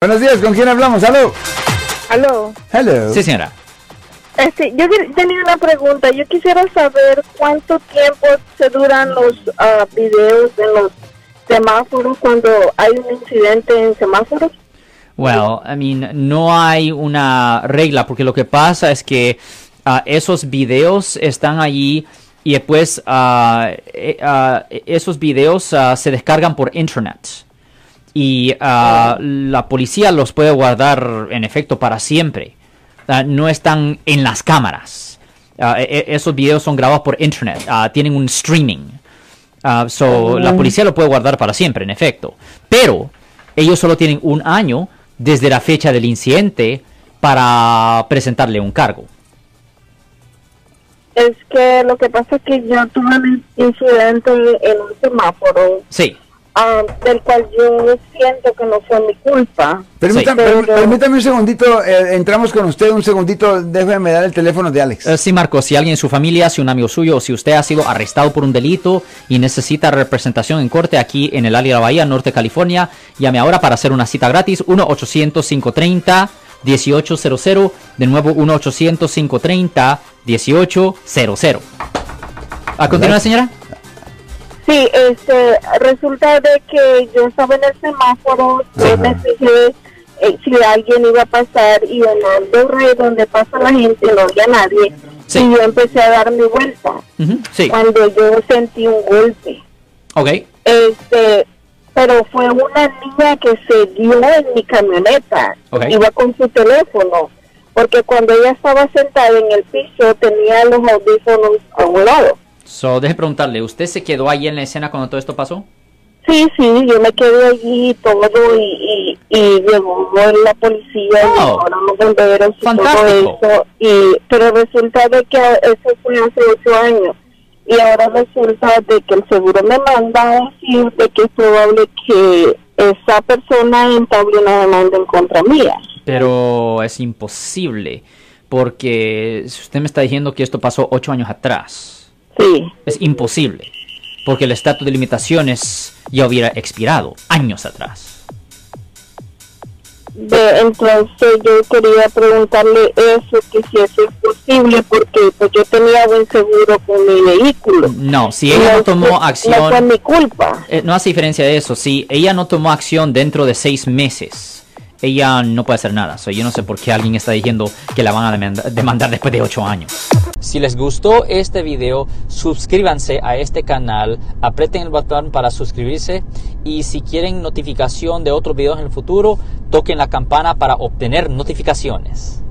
Buenos días, ¿con quién hablamos? ¿Aló? Aló. Hello. Sí, señora. Este, yo tenía una pregunta. Yo quisiera saber cuánto tiempo se duran los ah, videos en los semáforos cuando hay un incidente en semáforos. Well, I mean, no hay una regla porque lo que pasa es que ah, esos videos están allí y después ah, esos videos se descargan por internet y ah, la policía los puede guardar en efecto para siempre. Ah, no están en las cámaras. Ah, e- e- esos videos son grabados por internet, tienen un streaming. So, La policía lo puede guardar para siempre, en efecto. Pero ellos solo tienen un año desde la fecha del incidente para presentarle un cargo. Es que lo que pasa es que yo tuve un incidente en un semáforo Sí. Ah, del cual yo siento que no fue mi culpa. Permítame, Sí. permítame un segundito, eh, entramos con usted un segundito, déjeme dar el teléfono de Alex. Eh, sí, Marcos, si alguien en su familia, si un amigo suyo o si usted ha sido arrestado por un delito y necesita representación en corte aquí en el área de la Bahía, Norte California, llame ahora para hacer una cita gratis 1-800-530-1800. De nuevo, 1-800-530-1800. ¿A continuar, señora? Sí, este, resulta de que yo estaba en el semáforo, yo me fijé eh, si alguien iba a pasar y en el donde pasa la gente no había nadie Sí. y yo empecé a dar mi vuelta Sí. cuando yo sentí un golpe. Ok. Este, pero fue una niña que se dio en mi camioneta, Ok. iba con su teléfono, porque cuando ella estaba sentada en el piso tenía los audífonos a un lado. So, deje preguntarle, ¿usted se quedó ahí en la escena cuando todo esto pasó? Sí, sí, yo me quedé allí y todo y, y, y llegó la policía y Oh, llegaron los bomberos y fantástico. todo eso. Y, pero resulta de que eso fue hace ocho años y ahora resulta de que el seguro me manda a decir de que es probable que esa persona entable una demanda en contra mía. Pero es imposible, porque usted me está diciendo que esto pasó ocho años atrás, Sí, es imposible, porque el estatus de limitaciones ya hubiera expirado años atrás. de, entonces yo quería preguntarle eso, que si eso es posible, porque pues yo tenía buen seguro con mi vehículo. No, si ella no tomó No fue acción, mi culpa. eh, no hace diferencia de eso. Si ella no tomó acción dentro de seis meses, ella no puede hacer nada. So, yo no sé por qué alguien está diciendo que la van a demanda- demandar después de ocho años. Si les gustó este video, suscríbanse a este canal, aprieten el botón para suscribirse y si quieren notificación de otros videos en el futuro, toquen la campana para obtener notificaciones.